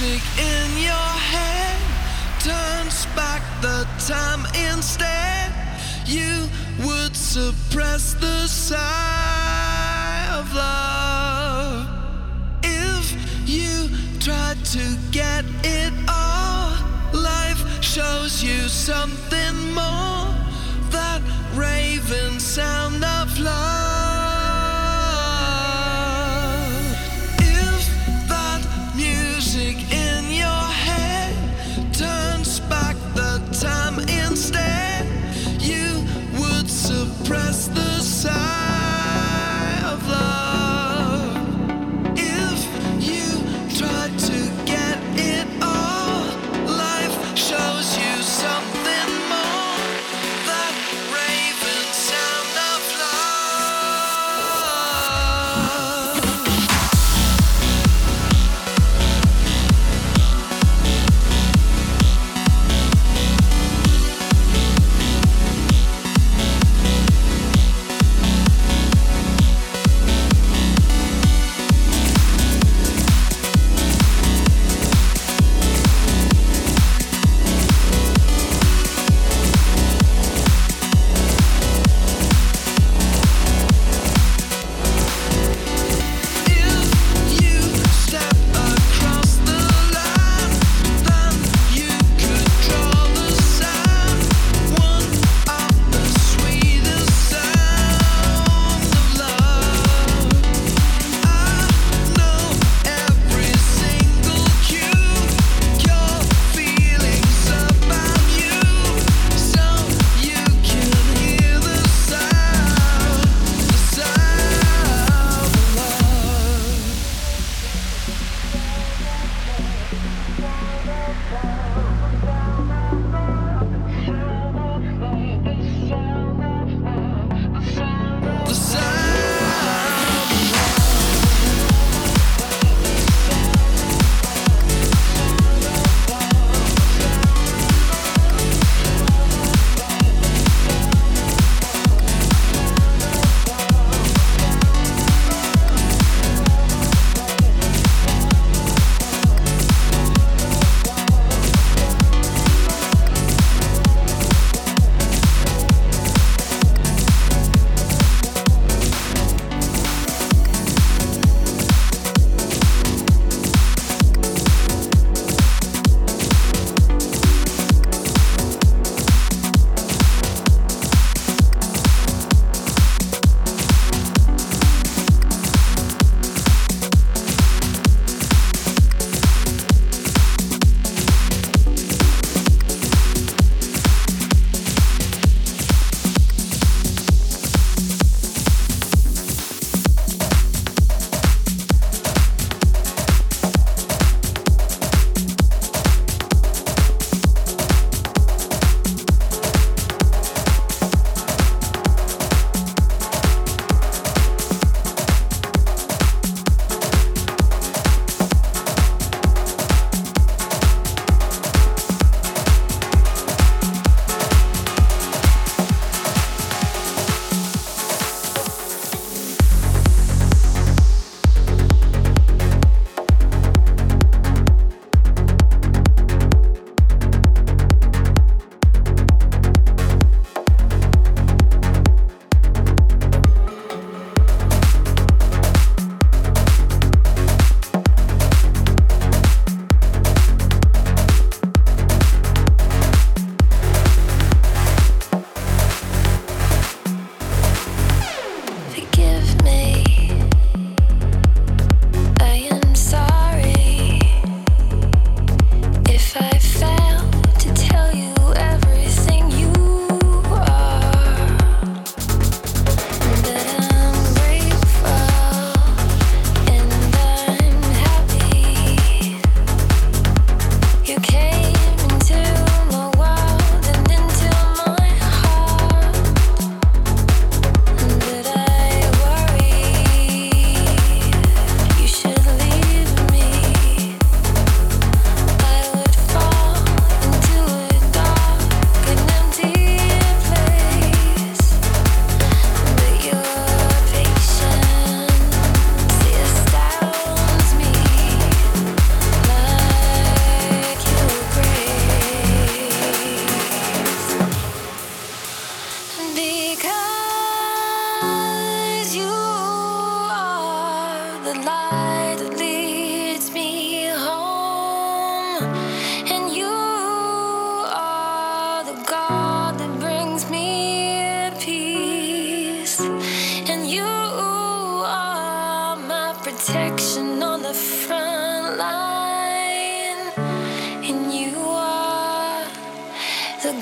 music in your head turns back the time instead. You would suppress the sigh of love if you tried to get it all. Life shows you something more. That raven sound of love.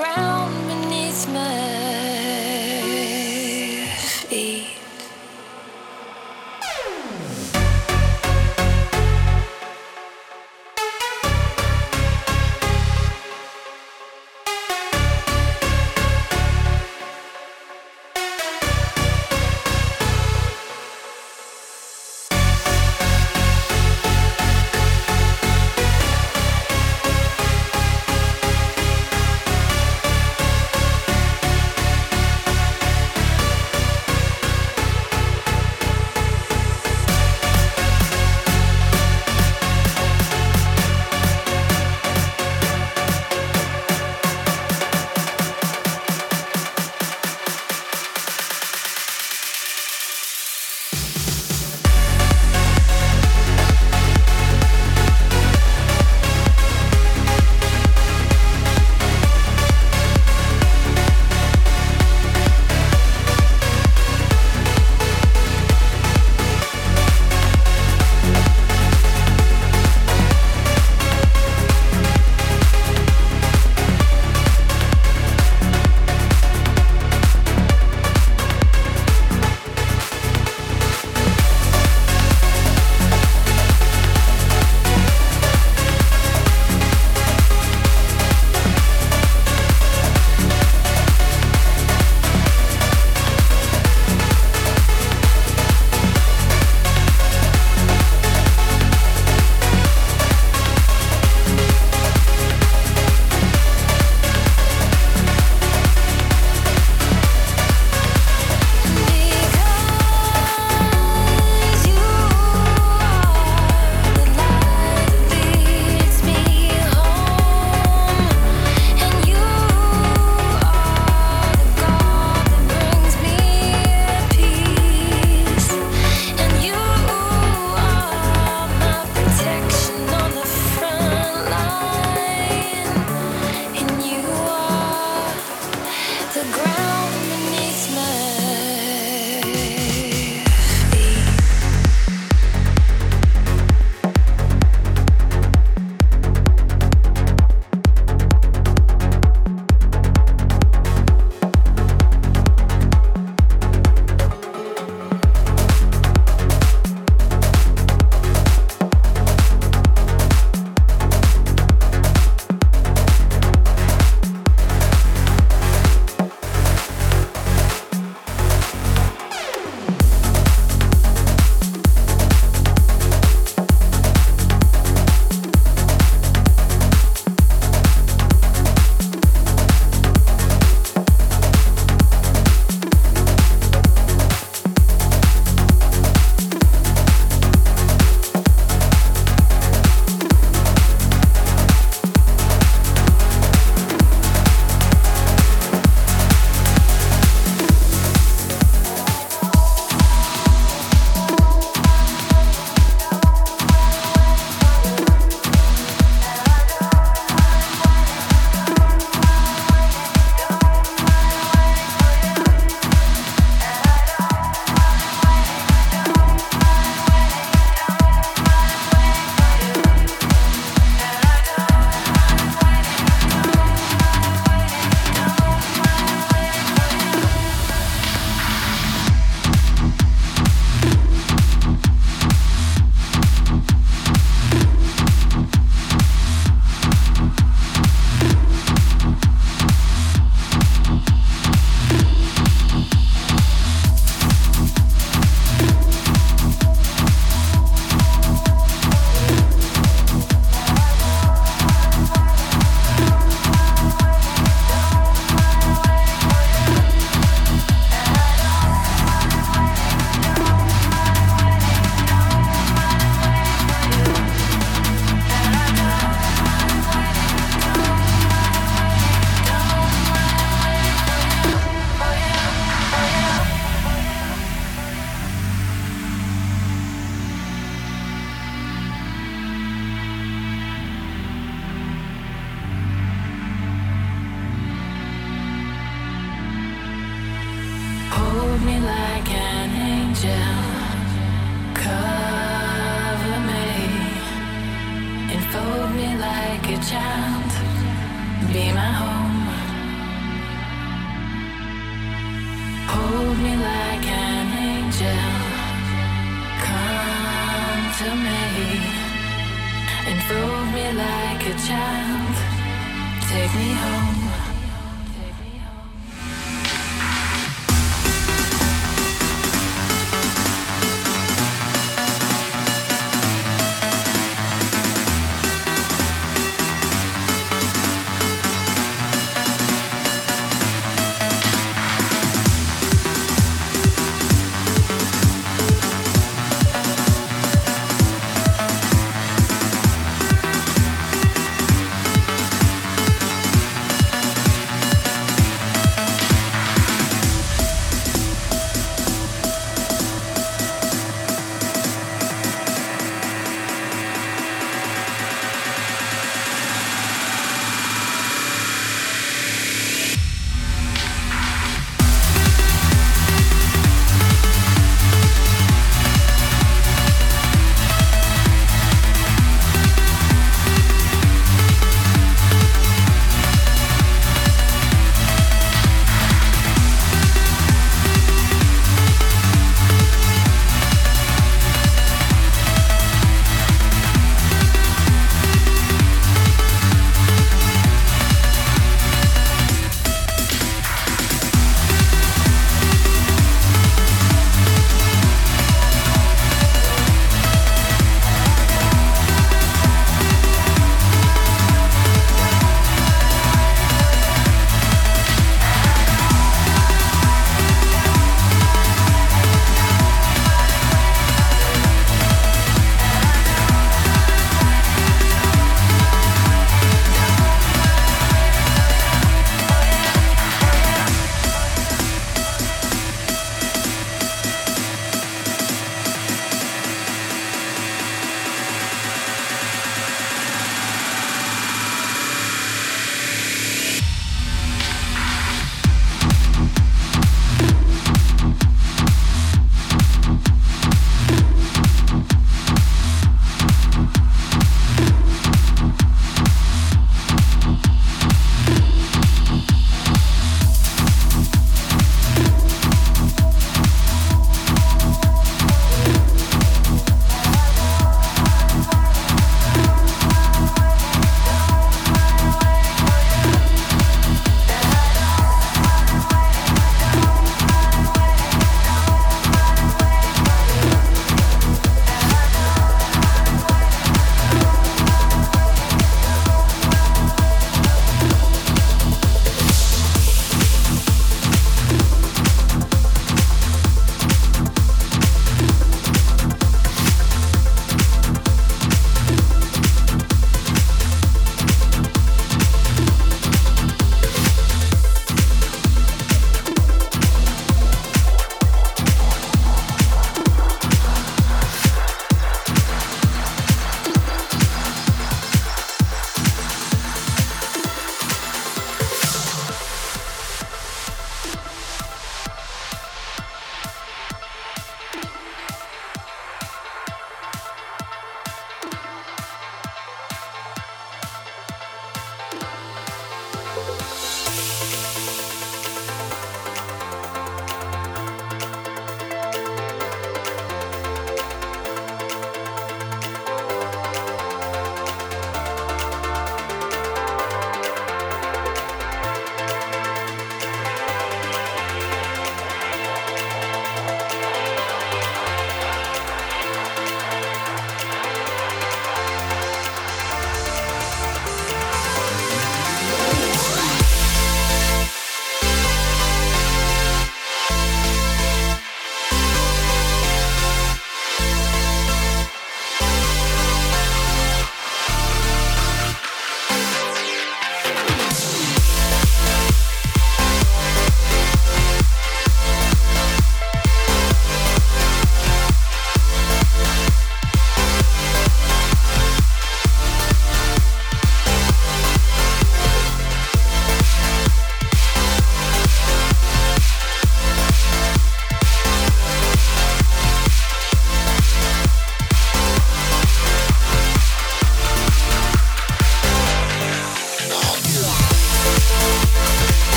Ground like a child. Take me home.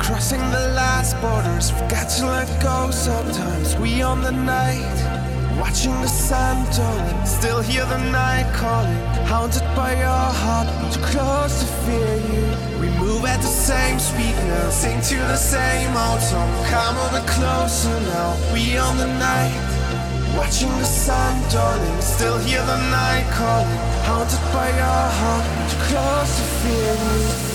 Crossing the last borders. Forgot to let go sometimes. We on the night, watching the sun darling. Still hear the night calling, haunted by your heart. Too close to fear you. We move at the same speed now, sing to the same old song. Come bit closer now. We on the night. Watching the sun darling, still hear the night calling, haunted by your heart, too close to fear you.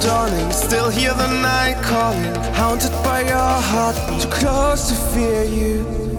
Dawning, still hear the night calling, haunted by your heart, too close to fear you.